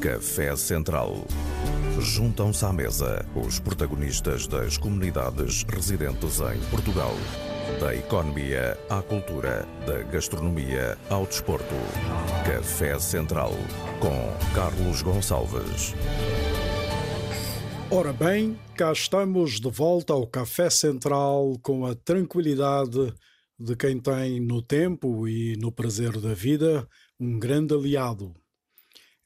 Café Central. Juntam-se à mesa os protagonistas das comunidades residentes em Portugal. Da economia à cultura, da gastronomia ao desporto. Café Central com Carlos Gonçalves. Ora bem, cá estamos de volta ao Café Central com a tranquilidade de quem tem no tempo e no prazer da vida um grande aliado,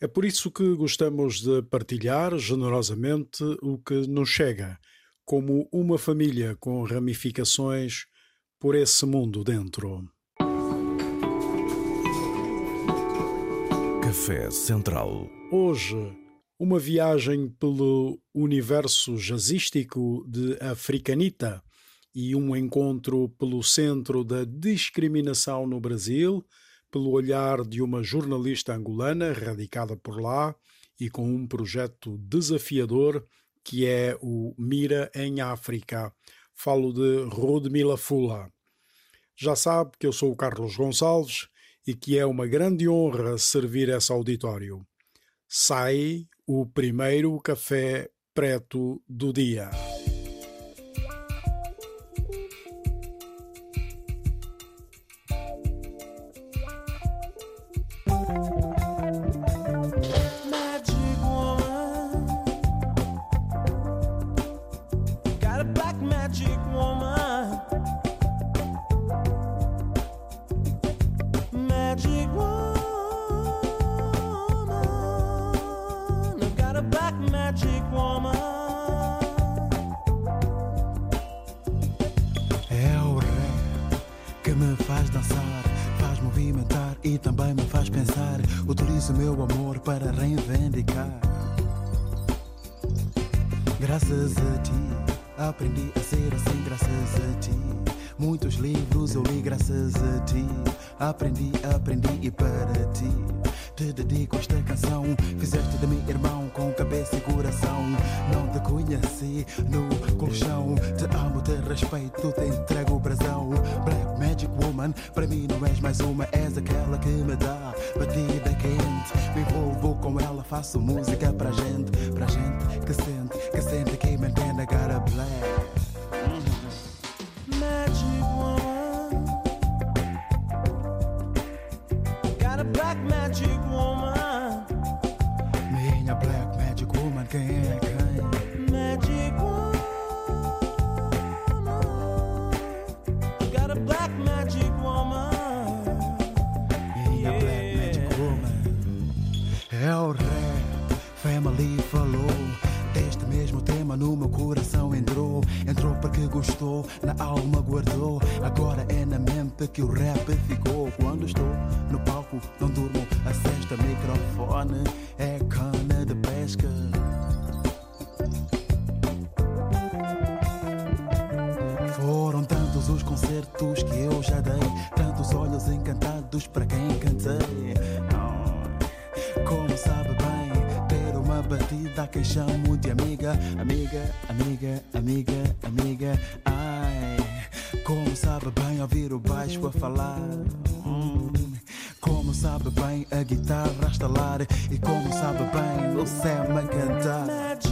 é por isso que gostamos de partilhar generosamente o que nos chega, como uma família com ramificações por esse mundo dentro. Café Central. Hoje, uma viagem pelo universo jazzístico de Africanita e um encontro pelo Centro da Discriminação no Brasil pelo olhar de uma jornalista angolana radicada por lá e com um projeto desafiador que é o Mira em África. Falo de Rudmila Fula. Já sabe que eu sou o Carlos Gonçalves e que é uma grande honra servir esse auditório. Sai o primeiro café preto do dia. magic woman. É o Ré que me faz dançar, faz movimentar e também me faz pensar. Utilizo meu amor para reivindicar. Graças a ti, aprendi a ser assim, graças a ti. Muitos livros eu li graças a ti. Aprendi, aprendi e para ti. Te dedico esta canção, fizeste de mim irmão com cabeça e coração. Não te conheci no colchão. Te amo, te respeito, te entrego o brasão. Black Magic Woman, para mim não és mais uma, és aquela que me dá batida quente. Me envolvo com ela, faço música pra gente, pra gente que sente, que sente quem é quem. Magic woman, got a black magic woman. Yeah, A black magic woman. É o rap, family falou. Deste mesmo tema no meu coração entrou Entrou porque gostou, na alma guardou Agora é na mente que o rap ficou Quando estou no palco, não durmo A sexta microfone é cana de pesca que eu já dei, tantos olhos encantados para quem cantei. Como sabe bem, ter uma batida que chamo de amiga, amiga, amiga, amiga, amiga. Ai, como sabe bem ouvir o baixo a falar. Como sabe bem a guitarra a estalar e como sabe bem o céu a cantar.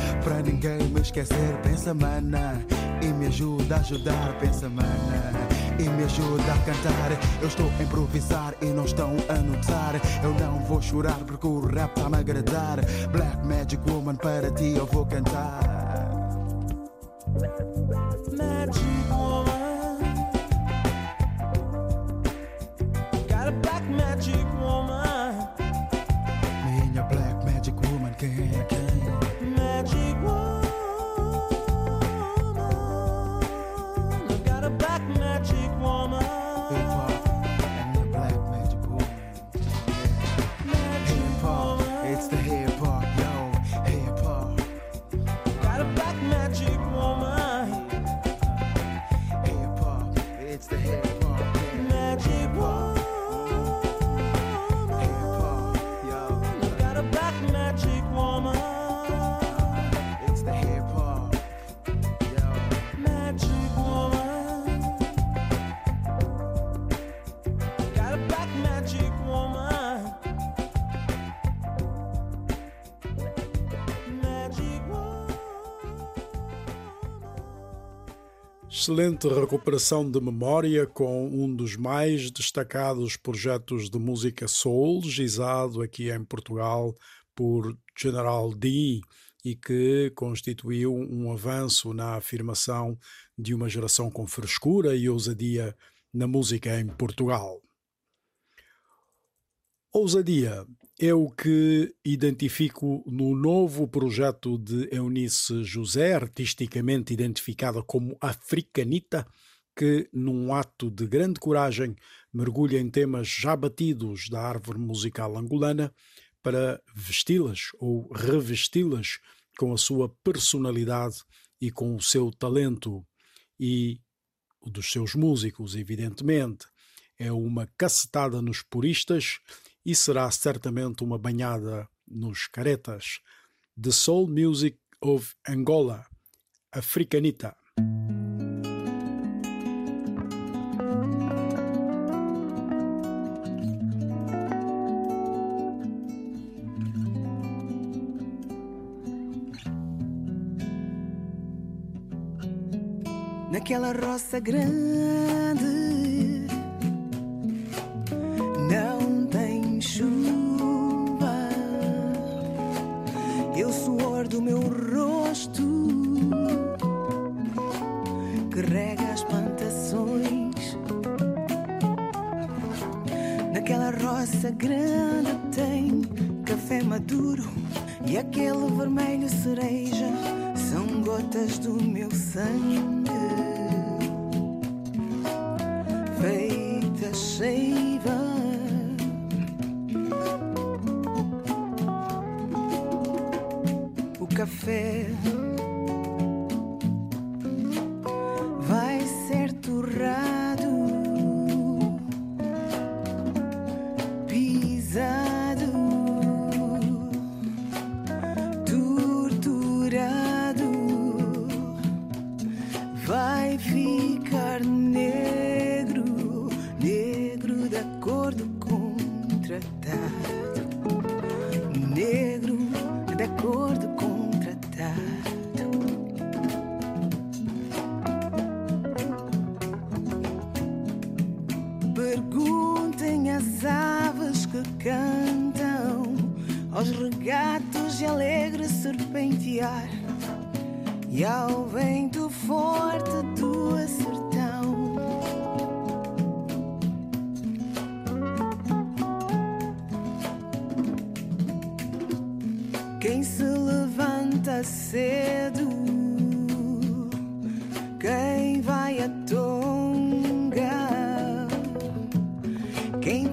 Pra ninguém me esquecer, pensa mana. E me ajuda a ajudar, pensa mana. E me ajuda a cantar. Eu estou a improvisar e não estão a notar. Eu não vou chorar porque o rap tá me agradar. Black Magic Woman, para ti eu vou cantar. Magic Woman. Excelente recuperação de memória com um dos mais destacados projetos de música soul, gizado aqui em Portugal por General D e que constituiu um avanço na afirmação de uma geração com frescura e ousadia na música em Portugal. Ousadia é o que identifico no novo projeto de Eunice José, artisticamente identificada como Africanita, que, num ato de grande coragem, mergulha em temas já batidos da árvore musical angolana para vesti-las ou revesti-las com a sua personalidade e com o seu talento e o dos seus músicos, evidentemente. É uma cacetada nos puristas e será certamente uma banhada nos caretas. The Soul Music of Angola, Africanita. Naquela roça grande são gotas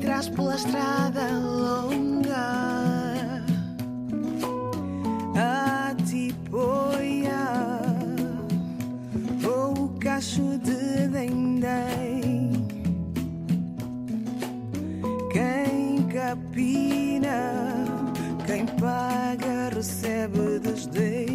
traz pela estrada longa a tipoia ou o cacho de dendém. Quem capina, quem paga recebe desdém.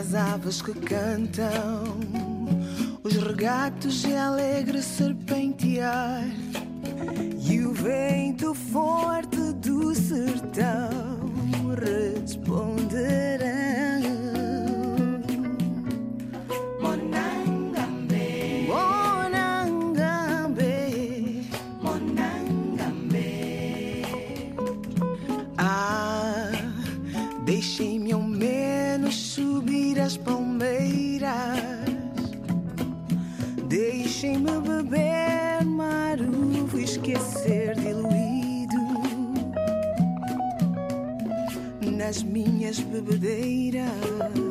As aves que cantam gatos e alegre serpentear e o vento forte do sertão nas minhas bebedeiras.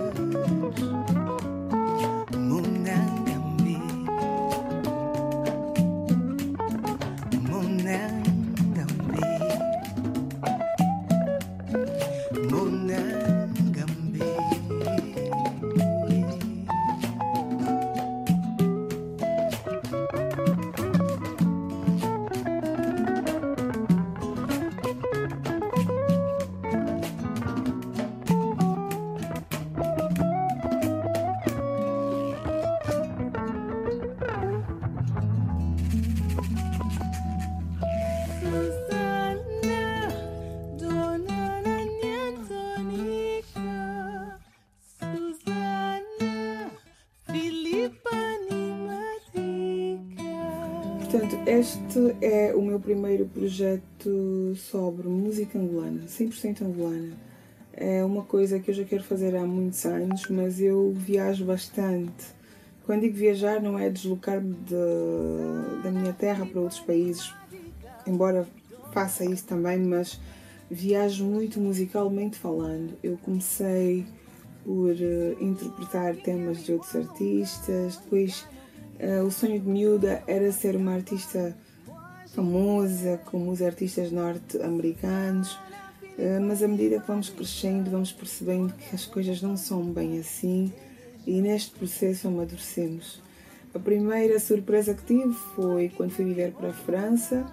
Este é o meu primeiro projeto sobre música angolana, 100% angolana. É uma coisa que eu já quero fazer há muitos anos, mas eu viajo bastante. Quando digo viajar, não é deslocar-me de- da minha terra para outros países, embora faça isso também, mas viajo muito musicalmente falando. Eu comecei por eh, interpretar temas de outros artistas, depois eh, o sonho de miúda era ser uma artista famosa, como os artistas norte-americanos, eh, mas à medida que vamos crescendo, vamos percebendo que as coisas não são bem assim e neste processo amadurecemos. A primeira surpresa que tive foi quando fui viver para a França,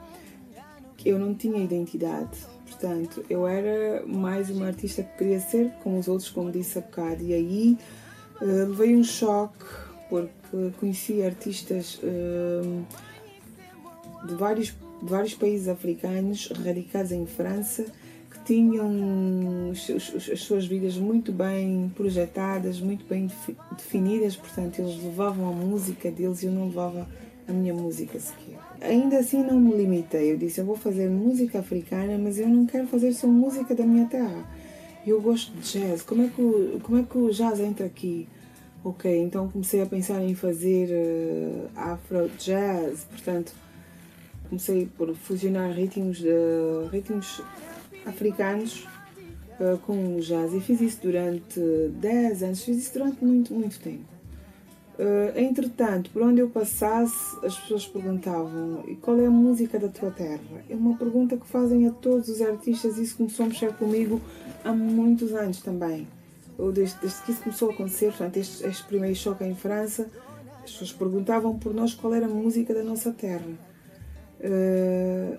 que eu não tinha identidade. Portanto, eu era mais uma artista que queria ser como os outros, como disse há bocado. E aí eh, levei um choque, porque conheci artistas eh, de vários, de vários países africanos radicados em França que tinham os os- as suas vidas muito bem projetadas, muito bem defi- definidas, portanto eles levavam a música deles e eu não levava a minha música sequer. Ainda assim não me limitei, eu disse eu vou fazer música africana, mas eu não quero fazer só música da minha terra. Eu gosto de jazz, como é que o, como é que o jazz entra aqui? Ok, então comecei a pensar em fazer eh, afro jazz, portanto comecei por fusionar ritmos de ritmos africanos eh, com o jazz e fiz isso durante 10 anos, fiz isso durante muito, muito tempo. Eh, entretanto, por onde eu passasse, as pessoas perguntavam "E qual é a música da tua terra? É uma pergunta que fazem a todos os artistas e isso começou a mexer comigo há muitos anos também. Eu, desde, desde que isso começou a acontecer, portanto, este, este primeiro choque em França, as pessoas perguntavam por nós qual era a música da nossa terra. Eh,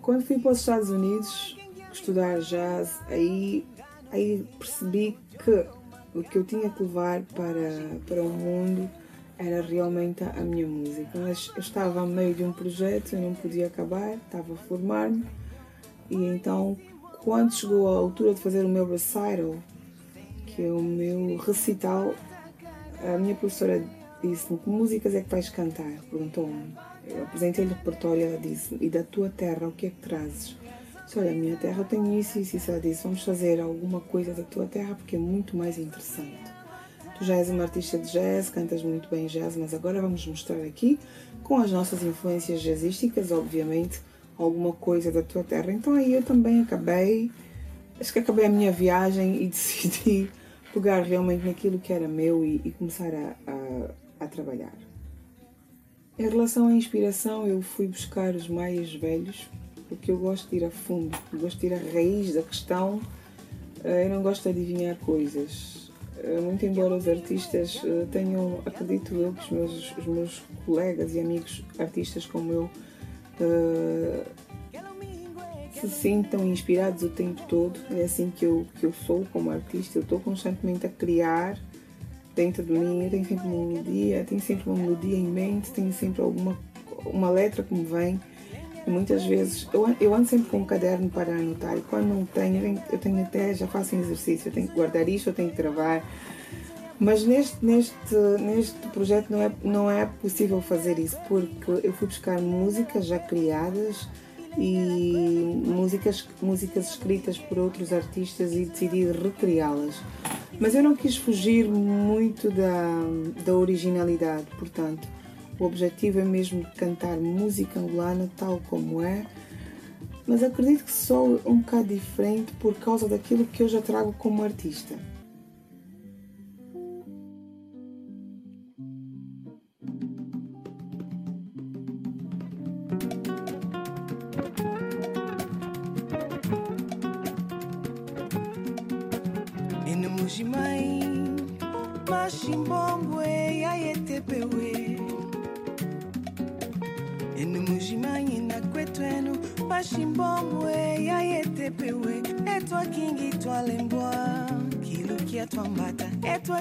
quando fui para os Estados Unidos estudar jazz, aí, aí percebi que o que eu tinha que levar para, para o mundo era realmente a minha música. Mas eu estava a meio de um projeto, eu não podia acabar, estava a formar-me, e então, quando chegou a altura de fazer o meu recital, que é o meu recital, a minha professora disse-me que músicas é que vais cantar? Perguntou-me. Eu apresentei-lhe o repertório ela disse e da tua terra, o que é que trazes? Disse, olha, a minha terra eu tenho isso e isso, isso. Ela disse, vamos fazer alguma coisa da tua terra porque é muito mais interessante. Tu já és uma artista de jazz, cantas muito bem jazz, mas agora vamos mostrar aqui, com as nossas influências jazzísticas, obviamente, alguma coisa da tua terra. Então aí eu também acabei, acho que acabei a minha viagem e decidi pegar realmente naquilo que era meu e, e começar a, a, a trabalhar. Em relação à inspiração, eu fui buscar os mais velhos, porque eu gosto de ir a fundo, gosto de ir à raiz da questão, eh, eu não gosto de adivinhar coisas. Eh, Muito embora os artistas eh, tenham, acredito eu, que os meus, os meus colegas e amigos artistas como eu se sintam inspirados o tempo todo. É assim que eu, que eu sou como artista. Eu estou constantemente a criar dentro de mim, tenho sempre uma melodia, tenho sempre uma melodia em mente, tenho sempre alguma uma letra que me vem. E muitas vezes eu, eu ando sempre com um caderno para anotar e quando não tenho, eu tenho até, já faço um exercício, eu tenho que guardar isto, eu tenho que gravar. Mas neste, neste, neste projeto não é, não é possível fazer isso, porque eu fui buscar músicas já criadas e músicas, músicas escritas por outros artistas e decidi recriá-las. Mas eu não quis fugir muito da, da originalidade, portanto, o objetivo é mesmo cantar música angolana tal como é, mas acredito que sou um bocado diferente por causa daquilo que eu já trago como artista.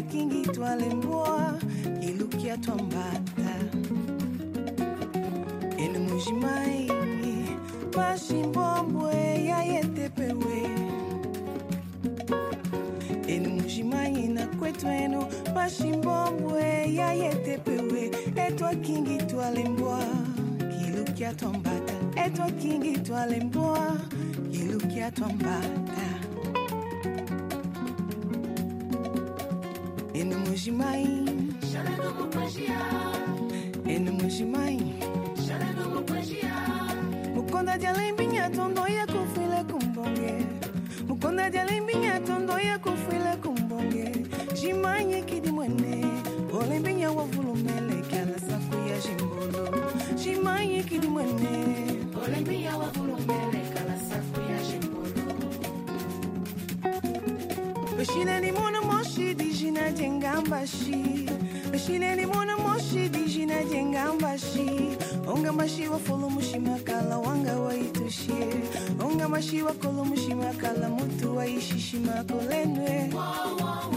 Kingi twalembwa kilukia twambata. Ene mujimai mashimbombwe yayetepewe ene mujimai na kwetu eno mashimbombwe yayetepewe etwa kingi twalembwa kilukia twambata. Etwa kingi twalembwa kilukia twambata mujimai ene mujimai mukonda dia lembinha tondoia kufile kumbonge mukonda dia lembinha tondoia kufile kumbonge jimanye kidi mwene olembinha wa volumele kala sakuya jimbolo jimanye kidi mwene olembinha wa bashineni mona moshi dijina jengambashi bashineni mona moshi dijina jengambashi onga mashiwa mushima kala wanga waitushi onga mashiwa kolo mushimakala mutu waishishima kolenwe wow, wow, wow.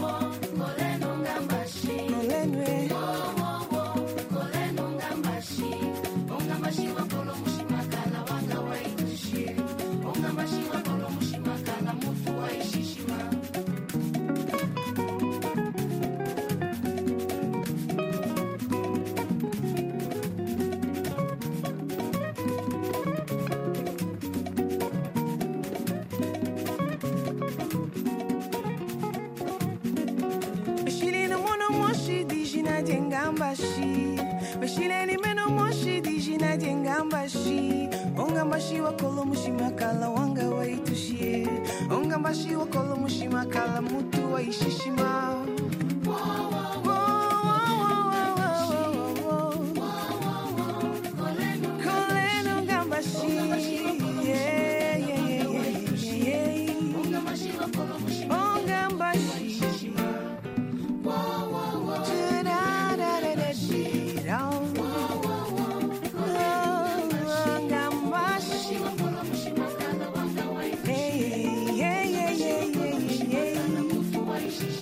mbashi mushima mushimakala wanga waitushie onga mbashi mushima mushimakala mutu waishishima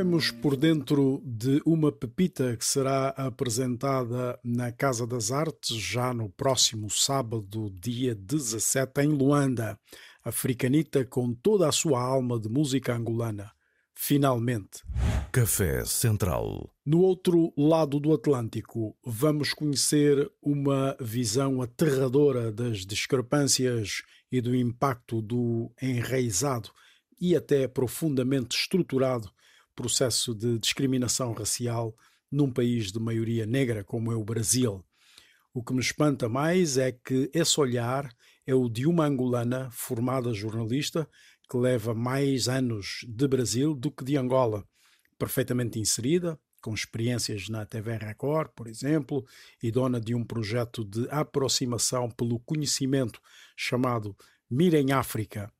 Estivemos por dentro de uma pepita que será apresentada na Casa das Artes já no próximo sábado, dia 17, em Luanda. Africanita com toda a sua alma de música angolana. Finalmente. Café Central. No outro lado do Atlântico, vamos conhecer uma visão aterradora das discrepâncias e do impacto do enraizado e até profundamente estruturado processo de discriminação racial num país de maioria negra como é o Brasil. O que me espanta mais é que esse olhar é o de uma angolana formada jornalista que leva mais anos de Brasil do que de Angola, perfeitamente inserida, com experiências na TV Record, por exemplo, e dona de um projeto de aproximação pelo conhecimento chamado Mirem África.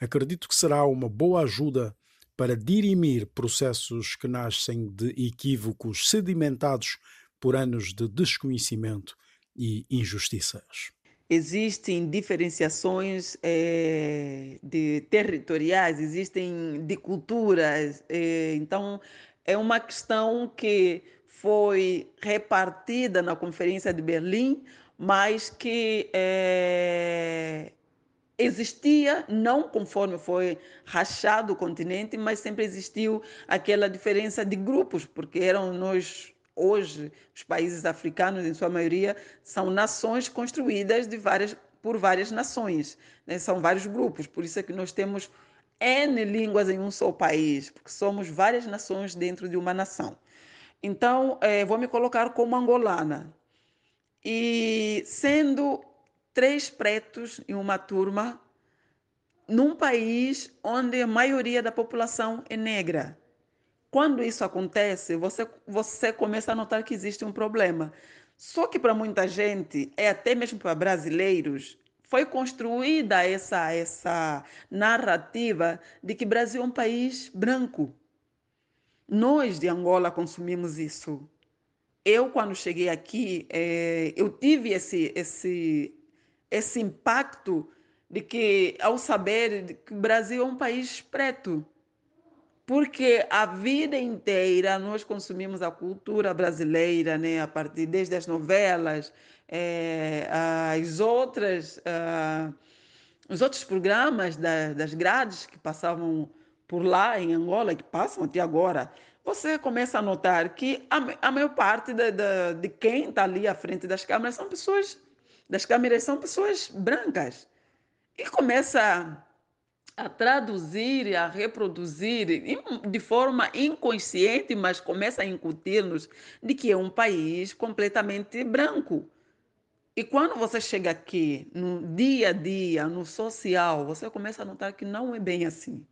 Acredito que será uma boa ajuda para dirimir processos que nascem de equívocos sedimentados por anos de desconhecimento e injustiças. Existem diferenciações é, de territoriais, existem de culturas, é, então é uma questão que foi repartida na Conferência de Berlim, mas que é, existia, não conforme foi rachado o continente, mas sempre existiu aquela diferença de grupos, porque eram nós hoje os países africanos em sua maioria são nações construídas de várias por várias nações, né? são vários grupos, por isso é que nós temos N línguas em um só país, porque somos várias nações dentro de uma nação. Então, é, vou me colocar como angolana. E sendo três pretos em uma turma, num país onde a maioria da população é negra. Quando isso acontece, você, você começa a notar que existe um problema. Só que para muita gente, é até mesmo para brasileiros, foi construída essa, essa narrativa de que Brasil é um país branco. Nós de Angola consumimos isso. Eu, quando cheguei aqui, é, eu tive esse, esse esse impacto de que, ao saber que o Brasil é um país preto, porque a vida inteira nós consumimos a cultura brasileira, né, a partir desde as novelas, é, as outras, uh, os outros programas da, das grades que passavam por lá em Angola, que passam até agora, você começa a notar que a, a maior parte da, de quem está ali à frente das câmeras são pessoas das câmeras são pessoas brancas. E começa a traduzir a reproduzir de forma inconsciente, mas começa a incutir-nos de que é um país completamente branco. E quando você chega aqui, no dia a dia, no social, você começa a notar que não é bem assim.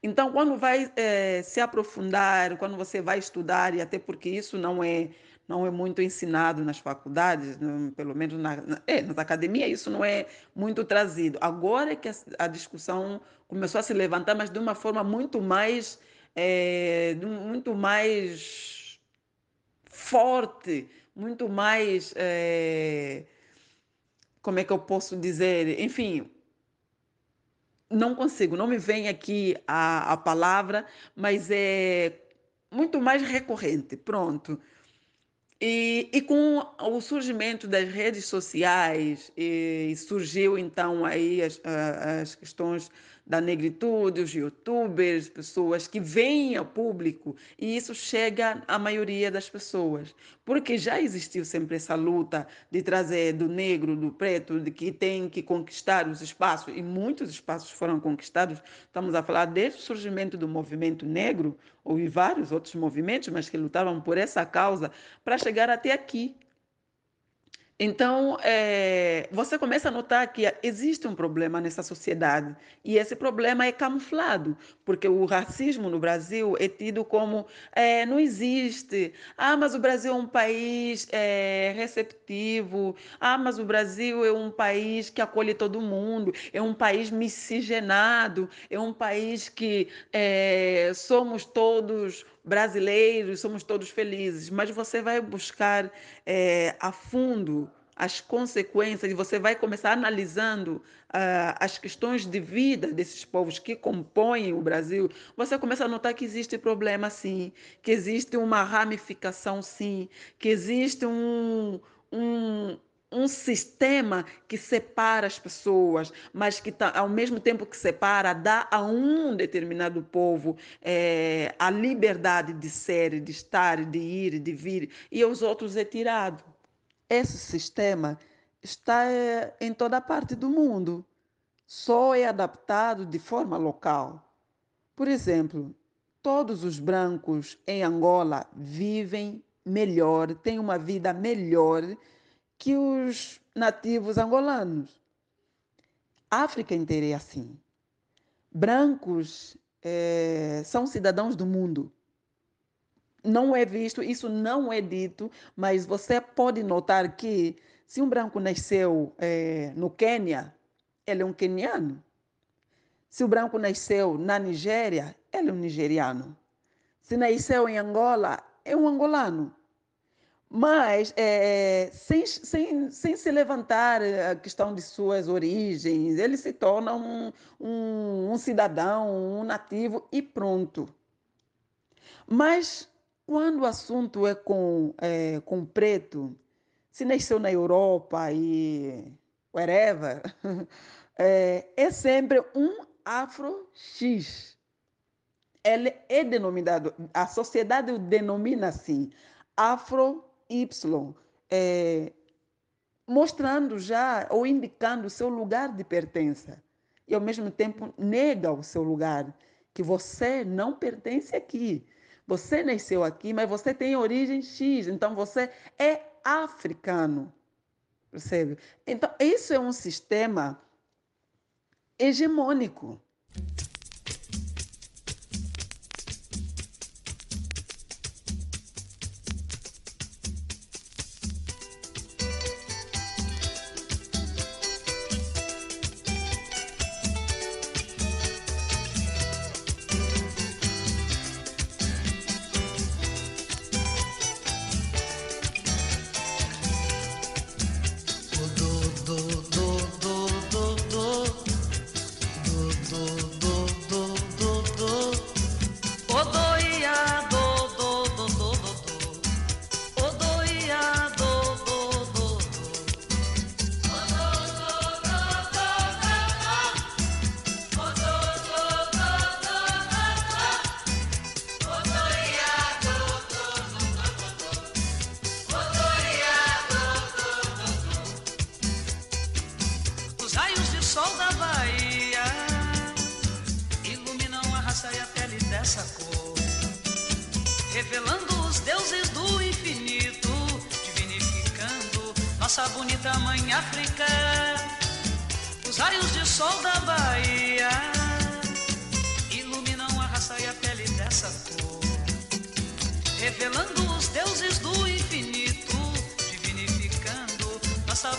Então, quando vai é, se aprofundar, quando você vai estudar, e até porque isso não é não é muito ensinado nas faculdades, pelo menos na, na, é, nas academias, isso não é muito trazido. Agora é que a, a, discussão começou a se levantar, mas de uma forma muito mais, é, muito mais forte, muito mais. É, como é que eu posso dizer? Enfim, não consigo, não me vem aqui a, a palavra, mas é muito mais recorrente. Pronto. E, e, com o surgimento das redes sociais, surgiu então aí as, as questões da negritude, os youtubers, pessoas que vêm ao público, e isso chega à maioria das pessoas. Porque já existiu sempre essa luta de trazer do negro, do preto, de que tem que conquistar os espaços, e muitos espaços foram conquistados. Estamos a falar desde o surgimento do movimento negro, ou vários outros movimentos, mas que lutavam por essa causa, para chegar até aqui, então, é, você começa a notar que existe um problema nessa sociedade e esse problema é camuflado, porque o racismo no Brasil é tido como é, não existe. Ah, mas o Brasil é um país é, receptivo. Ah, mas o Brasil é um país que acolhe todo mundo. É um país miscigenado. É um país que somos todos brasileiros, somos todos felizes, mas você vai buscar é, a fundo as consequências e você vai começar analisando uh, as questões de vida desses povos que compõem o Brasil, você começa a notar que existe problema sim, que existe uma ramificação sim, que existe um, um um sistema que separa as pessoas, mas que tá, ao mesmo tempo que separa, dá a um determinado povo é, a liberdade de ser, de estar, de ir, de vir, e aos outros é tirado. Esse sistema está é, em toda parte do mundo, só é adaptado de forma local. Por exemplo, todos os brancos em Angola vivem melhor, têm uma vida melhor que os nativos angolanos. A África inteira é assim. brancos é, são cidadãos do mundo. Não é visto, isso não é dito, mas você pode notar que se um branco nasceu é, no Quênia, ele é um queniano. Se o branco nasceu na Nigéria, ele é um nigeriano. Se nasceu em Angola, é um angolano. Mas, é, sem, sem, sem se levantar a questão de suas origens, ele se torna um, um, um cidadão, um nativo e pronto. Mas, quando o assunto é com, é, com preto, se nasceu na Europa e wherever, é, é sempre um afro-x. Ele é denominado, a sociedade o denomina assim, afro Y, é, mostrando já ou indicando o seu lugar de pertença. E ao mesmo tempo nega o seu lugar, que você não pertence aqui. Você nasceu aqui, mas você tem origem X, então você é africano. Percebe? Então, isso é um sistema hegemônico. Essa pele, pra essa raça, pra essa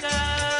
cor.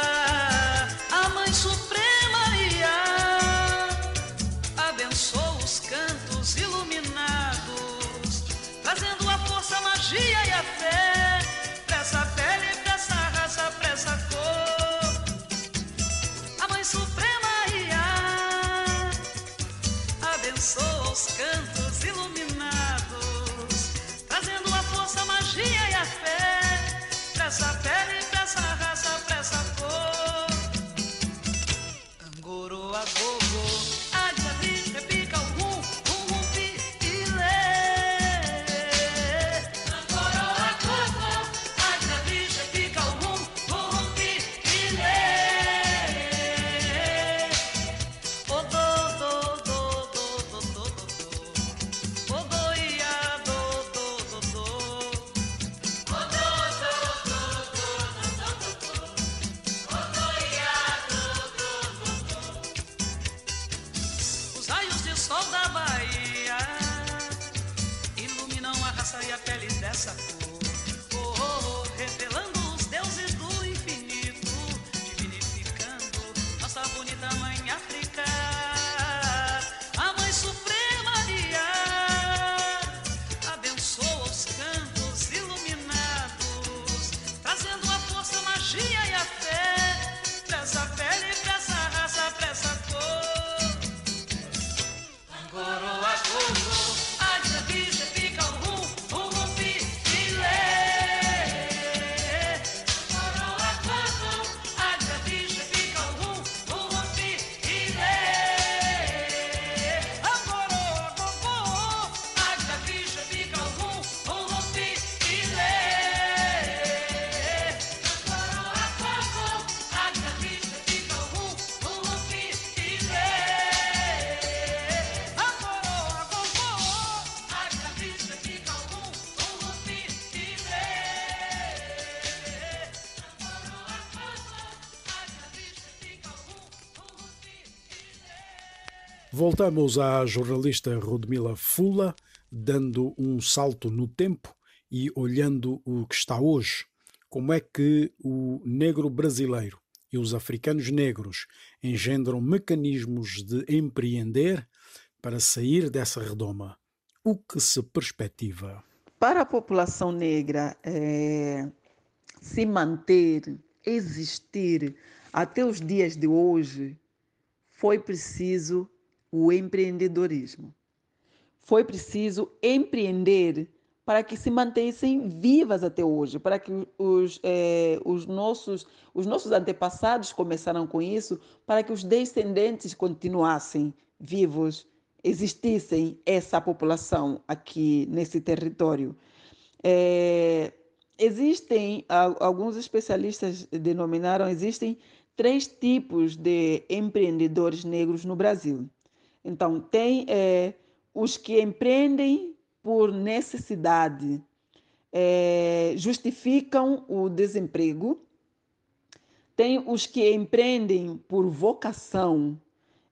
Voltamos à jornalista Rodmila Fula, dando um salto no tempo e olhando o que está hoje. Como é que o negro brasileiro e os africanos negros engendram mecanismos de empreender para sair dessa redoma? O que se perspectiva? Para a população negra é, se manter, existir até os dias de hoje, foi preciso o empreendedorismo. Foi preciso empreender para que se mantessem vivas até hoje, para que os, é, os, nossos, os nossos antepassados começaram com isso, para que os descendentes continuassem vivos, existissem essa população aqui nesse território. É, existem, alguns especialistas denominaram, existem três tipos de empreendedores negros no Brasil. Então, tem é, os que empreendem por necessidade é, justificam o desemprego, tem os que empreendem por vocação,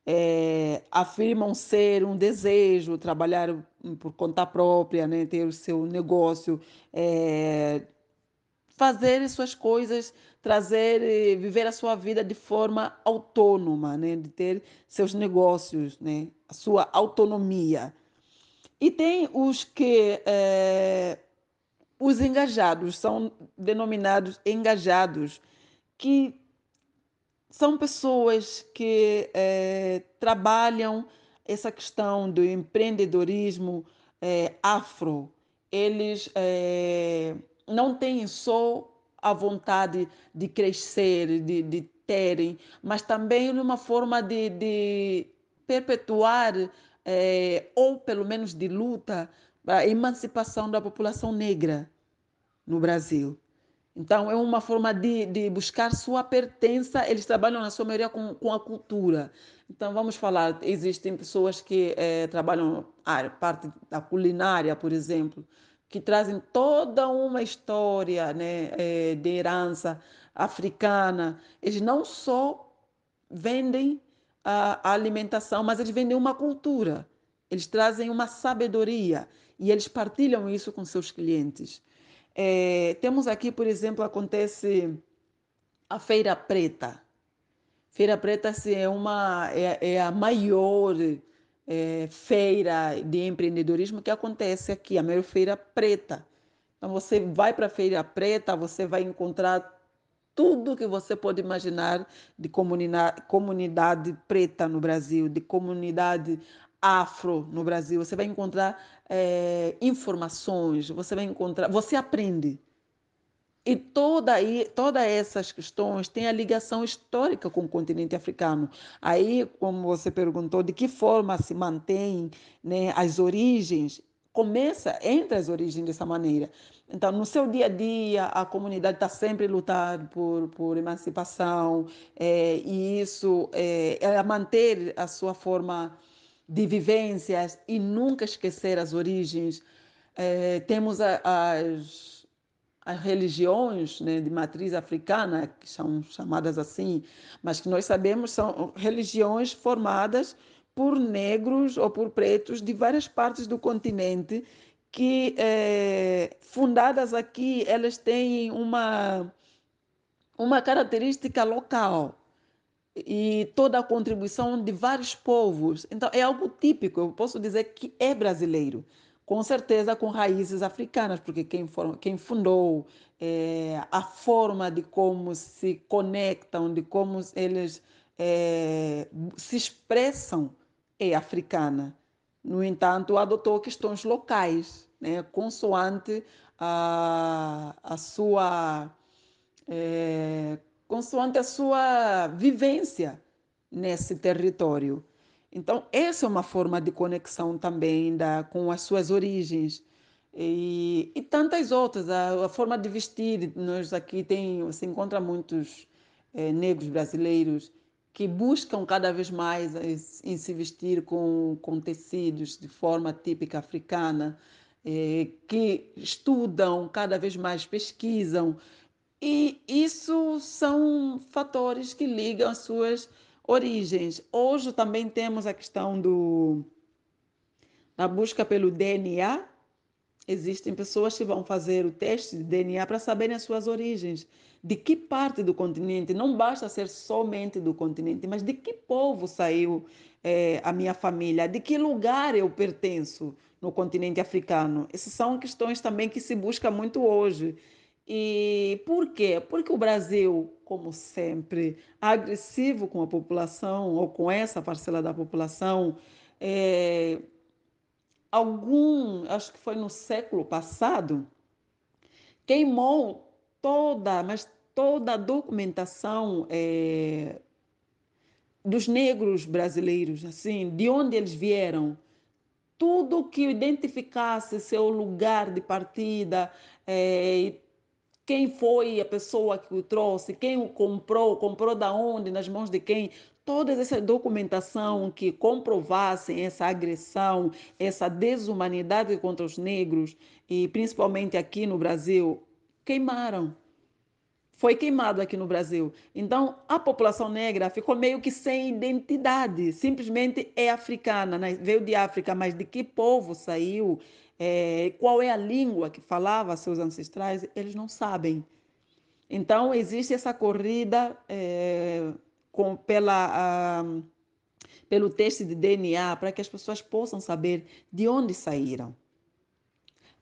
é, afirmam ser um desejo, trabalhar por conta própria, né, ter o seu negócio, é, fazer suas coisas, trazer, viver a sua vida de forma autônoma, né, de ter seus negócios, né, a sua autonomia. E tem os que é, os engajados, são denominados engajados, que são pessoas que é, trabalham essa questão do empreendedorismo é, afro. Eles não têm só a vontade de crescer, de, de terem, mas também uma forma de, de perpetuar é, ou pelo menos de luta a emancipação da população negra no Brasil. Então, é uma forma de, de buscar sua pertença. Eles trabalham, na sua maioria, com, com a cultura. Então, vamos falar: existem pessoas que é, trabalham a parte da culinária, por exemplo, que trazem toda uma história né, é, de herança africana. Eles não só vendem a, a alimentação, mas eles vendem uma cultura, eles trazem uma sabedoria e eles partilham isso com seus clientes. É, temos aqui, por exemplo, acontece a Feira Preta. Feira Preta assim, é, uma, é, é a maior é, feira de empreendedorismo que acontece aqui, a maior feira preta. Então, você vai para a Feira Preta, você vai encontrar tudo que você pode imaginar de comunidade, comunidade preta no Brasil, de comunidade afro no Brasil. Você vai encontrar é, informações, você vai encontrar, você aprende. E toda aí, todas essas questões têm a ligação histórica com o continente africano. Aí, como você perguntou, de que forma se mantém né, as origens, começa entre as origens dessa maneira. Então, no seu dia a dia, a comunidade está sempre lutando por, por emancipação, é, e isso é, é manter a sua forma de vivências e nunca esquecer as origens. É, temos a, as, as religiões né, de matriz africana, que são chamadas assim, mas que nós sabemos são religiões formadas por negros ou por pretos de várias partes do continente que é, fundadas aqui, elas têm uma, uma característica local e toda a contribuição de vários povos. Então, é algo típico, eu posso dizer que é brasileiro, com certeza com raízes africanas, porque quem, for, quem fundou, é, a forma de como se conectam, de como eles é, se expressam é africana. No entanto, adotou questões locais, né, consoante a, a sua é, consoante a sua vivência nesse território. Então, essa é uma forma de conexão também da, com as suas origens. E, e tantas outras, a, a, forma de vestir. Nós aqui tem, você encontra muitos é, negros brasileiros que buscam cada vez mais em se vestir com, com tecidos de forma típica africana, eh, que estudam cada vez mais, pesquisam. E isso são fatores que ligam as suas origens. Hoje também temos a questão do, da busca pelo DNA. Existem pessoas que vão fazer o teste de DNA para saberem as suas origens. De que parte do continente, não basta ser somente do continente, mas de que povo saiu é, a minha família, de que lugar eu pertenço no continente africano. Essas são questões também que se busca muito hoje. E por quê? Porque o Brasil, como sempre, agressivo com a população ou com essa parcela da população, é, algum, acho que foi no século passado, queimou toda, mas toda a documentação é, dos negros brasileiros, assim, de onde eles vieram, tudo que identificasse seu lugar de partida, é, quem foi a pessoa que o trouxe, quem o comprou, comprou da onde, nas mãos de quem, toda essa documentação que comprovassem essa agressão, essa desumanidade contra os negros, e principalmente aqui no Brasil, queimaram. Foi queimado aqui no Brasil. Então, a população negra ficou meio que sem identidade. Simplesmente é africana, né? veio de África, mas de que povo saiu? É, qual é a língua que falava seus ancestrais, eles não sabem. Então, existe essa corrida é, com, pela, a, pelo teste de DNA para que as pessoas possam saber de onde saíram.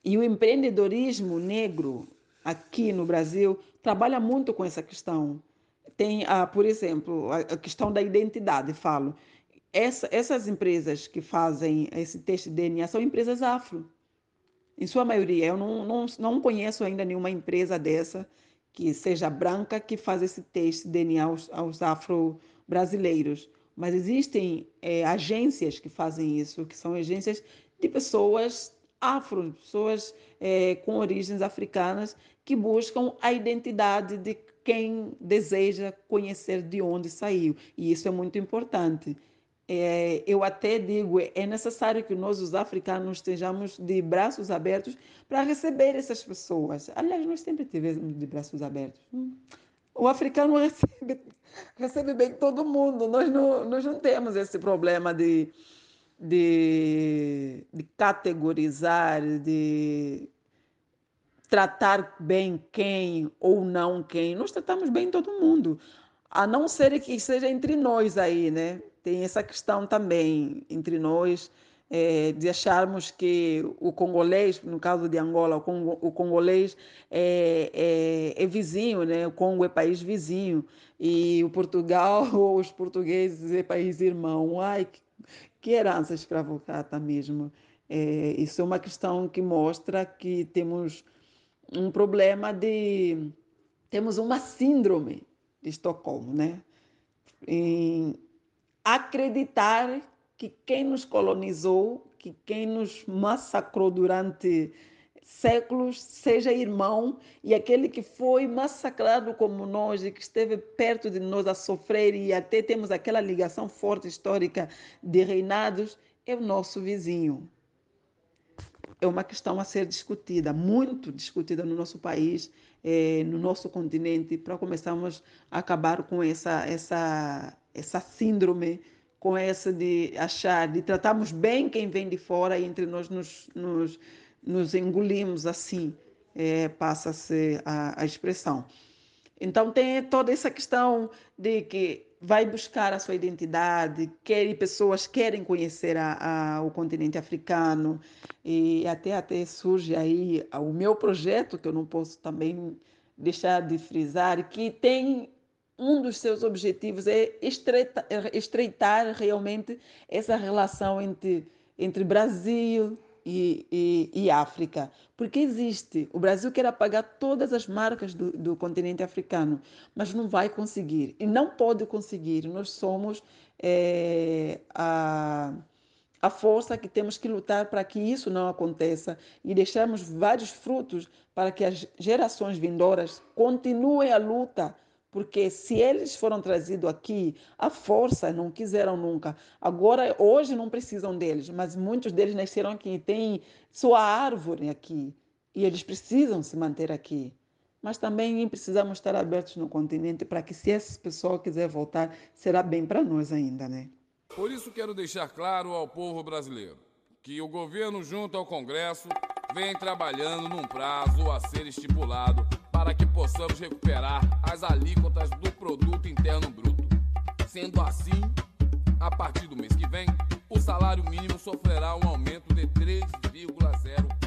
E o empreendedorismo negro aqui no Brasil trabalha muito com essa questão. Tem, a, por exemplo, a questão da identidade, falo. Essa, essas empresas que fazem esse teste de DNA são empresas afro em sua maioria. Eu não, não, não conheço ainda nenhuma empresa dessa que seja branca que faz esse teste de DNA aos, aos afro-brasileiros. Mas existem é, agências que fazem isso, que são agências de pessoas afro, pessoas é, com origens africanas que buscam a identidade de quem deseja conhecer de onde saiu. E isso é muito importante é, eu até digo, é necessário que nós, os africanos, estejamos de braços abertos para receber essas pessoas. Aliás, nós sempre tivemos de braços abertos. Hum. O africano recebe, recebe bem todo mundo. Nós não, nós não temos esse problema de, de, de categorizar, de tratar bem quem ou não quem. Nós tratamos bem todo mundo. A não ser que seja entre nós aí, né? Tem essa questão também entre nós é, de acharmos que o congolês, no caso de Angola, o, Congo, o congolês é, é, é, vizinho, né? o Congo é país vizinho, e o Portugal, ou os portugueses, é país irmão. Ai, que, que herança escravocrata mesmo. Isso é uma questão que mostra que temos um problema de. temos uma síndrome de Estocolmo, né? Em, acreditar que quem nos colonizou, que quem nos massacrou durante séculos seja irmão e aquele que foi massacrado como nós e que esteve perto de nós a sofrer e até temos aquela ligação forte histórica de reinados é o nosso vizinho. É uma questão a ser discutida, muito discutida no nosso país, eh, no nosso continente, para começarmos a acabar com essa, essa essa síndrome com essa de achar, de tratarmos bem quem vem de fora e entre nós nos, nos, nos engolimos assim, é, passa-se a, a expressão. Então tem toda essa questão de que vai buscar a sua identidade, quer pessoas querem conhecer a, a, o continente africano e até até surge aí o meu projeto que eu não posso também deixar de frisar que tem um dos seus objetivos é estreitar, estreitar realmente essa relação entre, entre Brasil e, e, e, África. Porque existe. O Brasil quer apagar todas as marcas do, do continente africano, mas não vai conseguir. E não pode conseguir. Nós somos é, a, a força que temos que lutar para que isso não aconteça e deixarmos vários frutos para que as gerações vindouras continuem a luta porque se eles foram trazidos aqui, a força não quiseram nunca. Agora, hoje não precisam deles, mas muitos deles nasceram aqui, têm sua árvore aqui, e eles precisam se manter aqui. mas também precisamos estar abertos no continente para que se essa pessoa quiser voltar, será bem para nós ainda, né? Por isso quero deixar claro ao povo brasileiro que o governo junto ao Congresso vem trabalhando num prazo a ser estipulado para que possamos recuperar as alíquotas do produto interno bruto. Sendo assim, a partir do mês que vem, o salário mínimo sofrerá um aumento de 3,04,7%.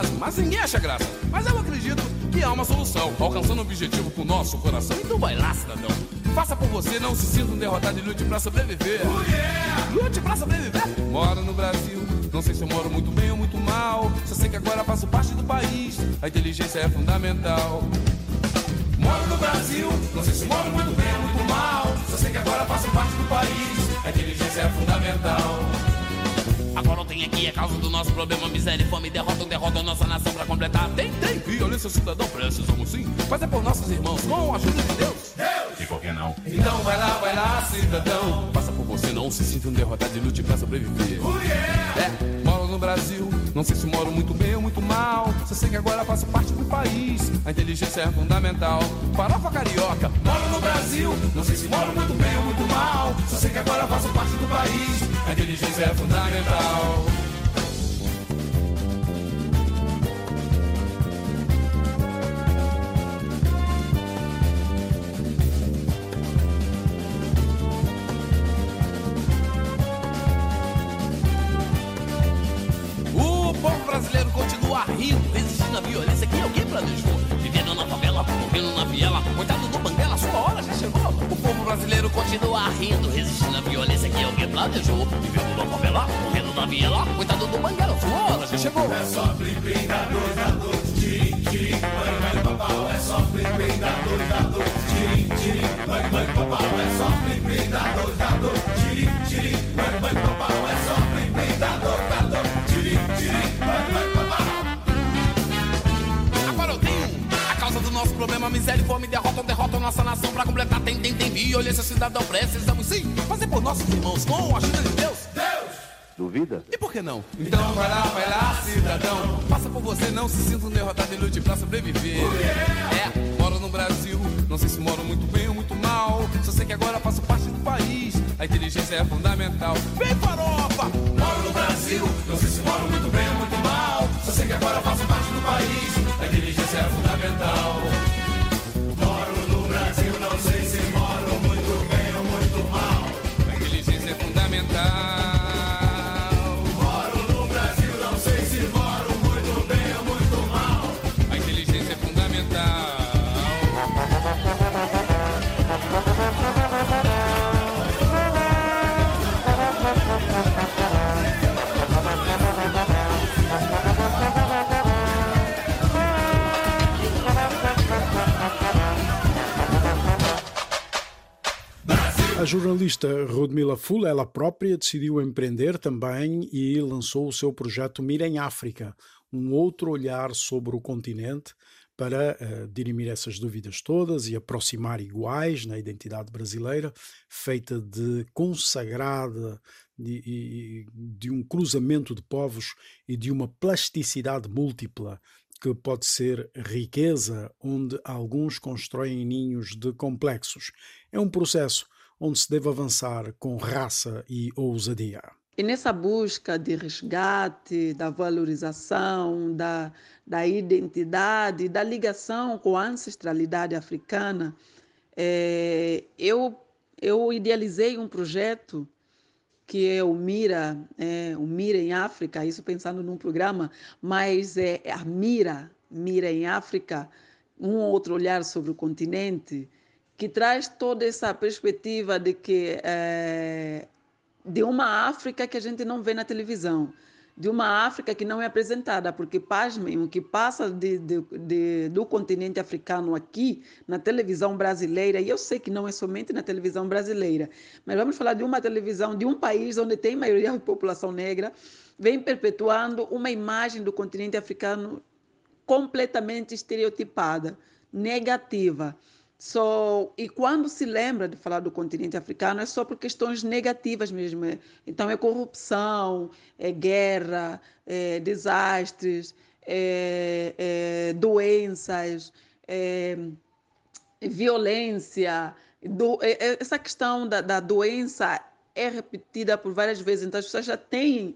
Fazem, mas ninguém acha graça. Mas eu acredito que há uma solução, alcançando o objetivo com o nosso coração. Então vai lá, cidadão. Faça por você, não se sinta um derrotado e lute pra sobreviver. Lute pra sobreviver. Moro no Brasil, não sei se eu moro muito bem ou muito mal. Só sei que agora faço parte do país. A inteligência é fundamental. Moro no Brasil, não sei se moro muito bem ou muito mal. Só sei que agora faço parte do país. A inteligência é fundamental. Aqui a causa do nosso problema, miséria e fome, derrota, derrota a nossa nação pra completar. Tem, tem, violência cidadão, precisamos sim, fazer por nossos irmãos, com a ajuda de Deus. E por que não? Então vai lá, vai lá, cidadão. Faça por você, não se sinta um derrotado e lute pra sobreviver. É, moro no Brasil, não sei se moro muito bem ou muito mal. Só sei que agora faço parte do país. A inteligência é fundamental. Farofa carioca, Moro no Brasil, não sei se moro muito bem ou muito mal. Só sei que agora faço parte do país. A inteligência é fundamental. Vivendo na favela, morrendo na viela, coitado do Banguela, sua hora já chegou. O povo brasileiro continua rindo, resistindo à violência que alguém planejou. Vivendo na favela, morrendo na viela, coitado do Banguela, sua hora já chegou. É só plim plim da dois da mãe mãe papau. É só plim plim da dois da tirim, mãe mãe papau. É só plim plim da dois da tirim, mãe mãe papau. É só problema, miséria e fome, derrotam, derrotam nossa nação pra completar. Tem, tem, tem violência, cidadão, precisamos sim fazer por nossos irmãos com a ajuda de Deus. Deus! Duvida? E por que não? Então vai lá, vai lá, cidadão. Faça por você, não se sinta um derrotado e lute pra sobreviver. É, moro no Brasil, não sei se moro muito bem ou muito mal. Só sei que agora faço parte do país. A inteligência é fundamental. Vem farofa! Moro no Brasil, não sei se moro muito bem ou muito mal. Só sei que agora faço parte do país. A inteligência é fundamental. Fundamental. Jornalista Rudmila Fula, ela própria, decidiu empreender também e lançou o seu projeto Mira em África, um outro olhar sobre o continente para eh, dirimir essas dúvidas todas e aproximar iguais na identidade brasileira, feita de consagrada de, de um cruzamento de povos e de uma plasticidade múltipla que pode ser riqueza, onde alguns constroem ninhos de complexos. É um processo onde se deve avançar com raça e ousadia. E nessa busca de resgate, da valorização, da, da identidade, da ligação com a ancestralidade africana, eh, eu, eu idealizei um projeto que é o Mira, é, o Mira em África, isso pensando num programa, mas é a Mira, Mira em África, um outro olhar sobre o continente, que traz toda essa perspectiva de que é, de uma África que a gente não vê na televisão. de uma África que não é apresentada, porque, pasmem, o que passa de, de, de, do continente africano aqui na televisão brasileira, e eu sei que não é somente na televisão brasileira, mas vamos falar de uma televisão de um país onde tem maioria da população negra, vem perpetuando uma imagem do continente africano completamente estereotipada, negativa. Só, e quando se lembra de falar do continente africano, é só por questões negativas mesmo. Então, é corrupção, é guerra, é desastres, é, é doenças, é violência. Do, é, é, essa questão da, da doença é repetida por várias vezes, então as pessoas já têm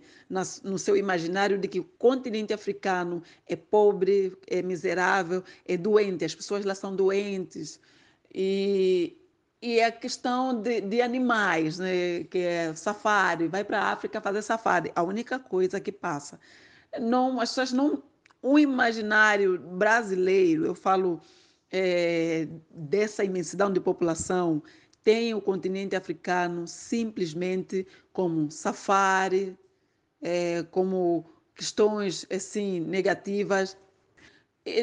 no seu imaginário de que o continente africano é pobre, é miserável, é doente, as pessoas lá são doentes. E, e a questão de, de animais, né, que é safari, vai para a África fazer safari, a única coisa que passa. Não, as pessoas não. O imaginário brasileiro, eu falo é, dessa imensidão de população, tem o continente africano simplesmente como safari, é, como questões assim negativas,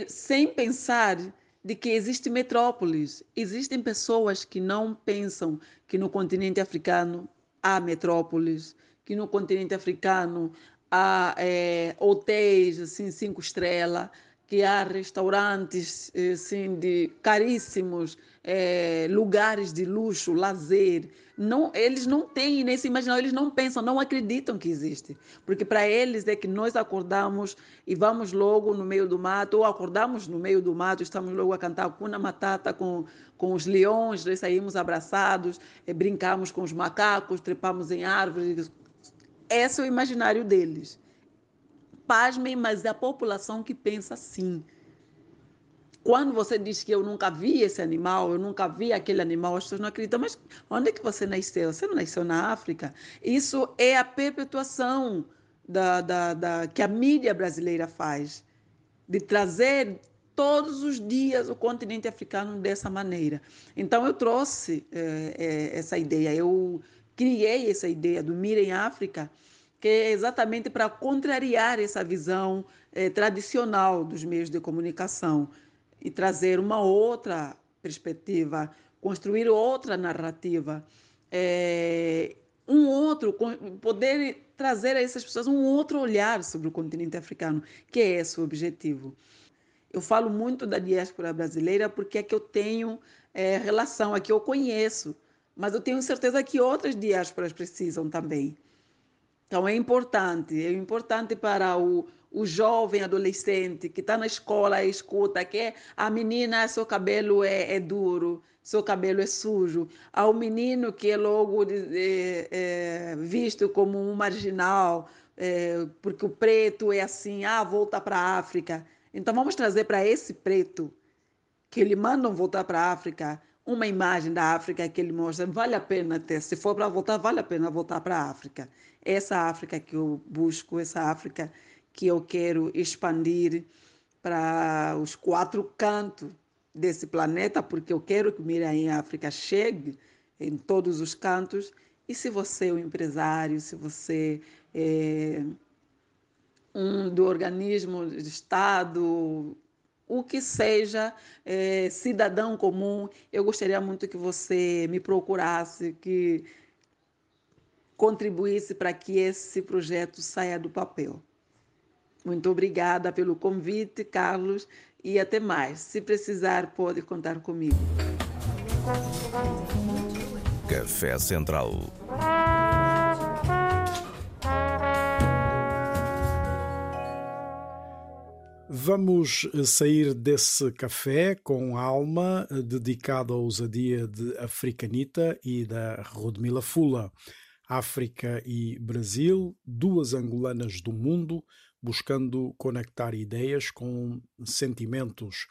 sem pensar de que existem metrópoles. Existem pessoas que não pensam que no continente africano há metrópoles, que no continente africano há é, hotéis assim cinco estrelas, que há restaurantes assim, de caríssimos, é, lugares de luxo, lazer. Não, eles não têm nesse imaginário, eles não pensam, não acreditam que existe. Porque para eles é que nós acordamos e vamos logo no meio do mato, ou acordamos no meio do mato, estamos logo a cantar cuna matata com, com os leões, nós saímos abraçados, é, brincamos com os macacos, trepamos em árvores. Esse é o imaginário deles pasmem, mas é a população que pensa assim. Quando você diz que eu nunca vi esse animal, eu nunca vi aquele animal, as pessoas não acreditam. Mas onde é que você nasceu? Você não nasceu na África? Isso é a perpetuação da, da, da, que a mídia brasileira faz, de trazer todos os dias o continente africano dessa maneira. Então, eu trouxe é, é, essa ideia, eu criei essa ideia do Mirem África, que é exatamente para contrariar essa visão eh, tradicional dos meios de comunicação e trazer uma outra perspectiva, construir outra narrativa, eh, um outro, poder trazer a essas pessoas um outro olhar sobre o continente africano, que é esse o objetivo. Eu falo muito da diáspora brasileira porque é que eu tenho é, relação, é que eu conheço, mas eu tenho certeza que outras diásporas precisam também. Então é importante, é importante para o, o jovem adolescente que está na escola e escuta que a menina, seu cabelo é, é, duro, seu cabelo é sujo. Ao menino que é logo é, é, visto como um marginal, é, porque o preto é assim, ah, volta para a África. Então vamos trazer para esse preto que ele mandam voltar para a África uma imagem da África que ele mostra, vale a pena ter, se for para voltar, vale a pena voltar para a África. Essa África que eu busco, essa África que eu quero expandir para os quatro cantos desse planeta, porque eu quero que o Miraim África chegue em todos os cantos. E se você é um empresário, se você é um do organismo de Estado, o que seja é, cidadão comum, eu gostaria muito que você me procurasse, que contribuísse para que esse projeto saia do papel. Muito obrigada pelo convite, Carlos, e até mais. Se precisar, pode contar comigo. Café Central. Vamos sair desse café com alma dedicado à ousadia de Africanita e da Rodmila Fula. África e Brasil, duas angolanas do mundo, buscando conectar ideias com sentimentos.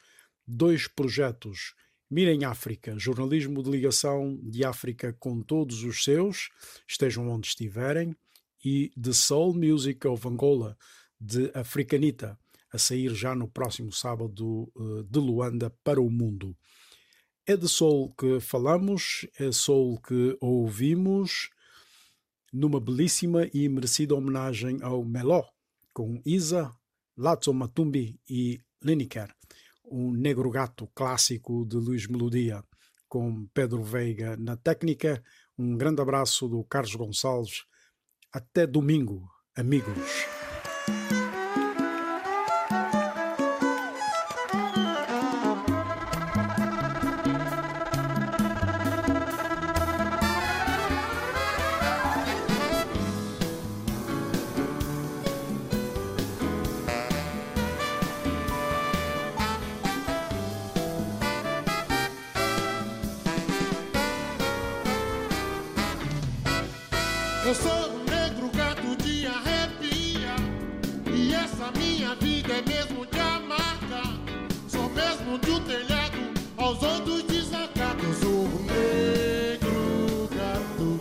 Dois projetos. Mirem África, jornalismo de ligação de África com todos os seus, estejam onde estiverem, e The Soul Music of Angola, de Africanita a sair já no próximo sábado eh, de Luanda para o mundo. É de soul que falamos, é soul que ouvimos. numa belíssima e merecida homenagem ao Meló, com Isa, Latzo Matumbi e Lineker, um negro gato clássico de Luís Melodia, com Pedro Veiga na técnica. Um grande abraço do Carlos Gonçalves. Até domingo, amigos. Eu sou um negro gato de arrepia E essa minha vida é mesmo de amarga Sou mesmo de um telhado aos outros desacato Eu sou um negro gato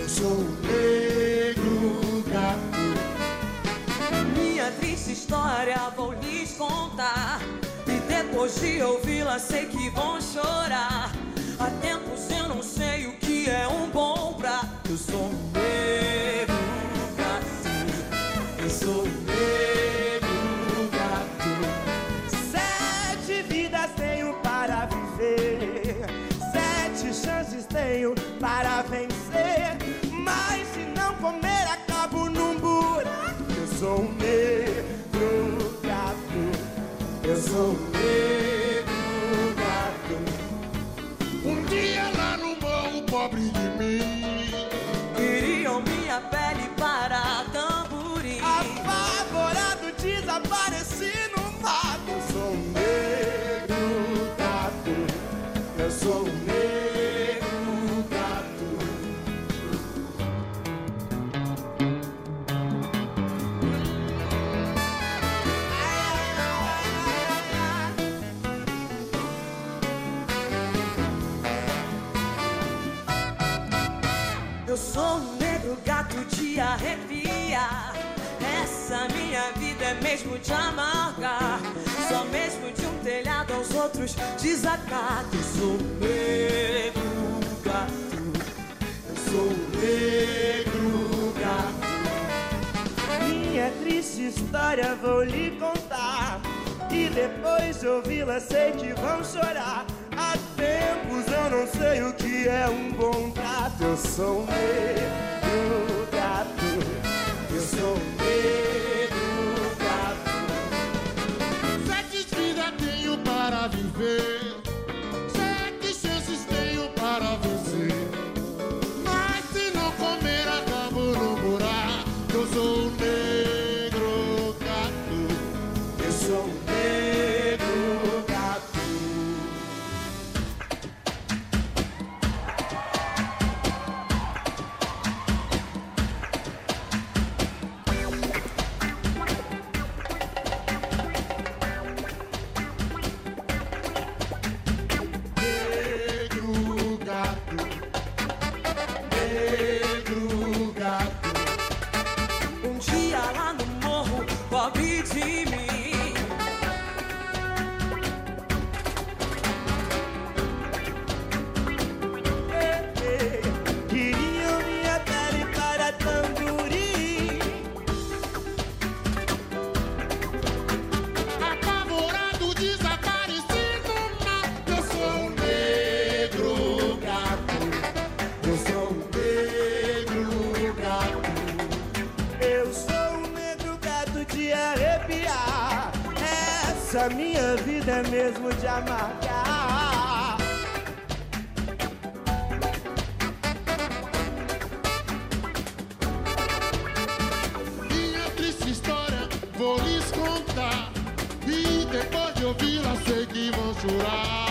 Eu sou um negro gato Minha triste história vou lhes contar. E depois de ouvi-la, sei que vão chorar. Há tempos eu não sei o que é um bom prato. Eu sou um sou um negro gato de arrepiar. Essa minha vida é mesmo de amargar. Só mesmo de um telhado aos outros desacato. Eu sou um negro gato. Eu sou um negro gato Minha triste história vou lhe contar. E depois de ouvi-la, sei que vão chorar. Tempos eu não sei o que é um bom trato. Eu sou um negro gato. Eu sou um negro gato. Sete vidas tenho para viver vou lhes contar E depois de ouvi-la sei que vão chorar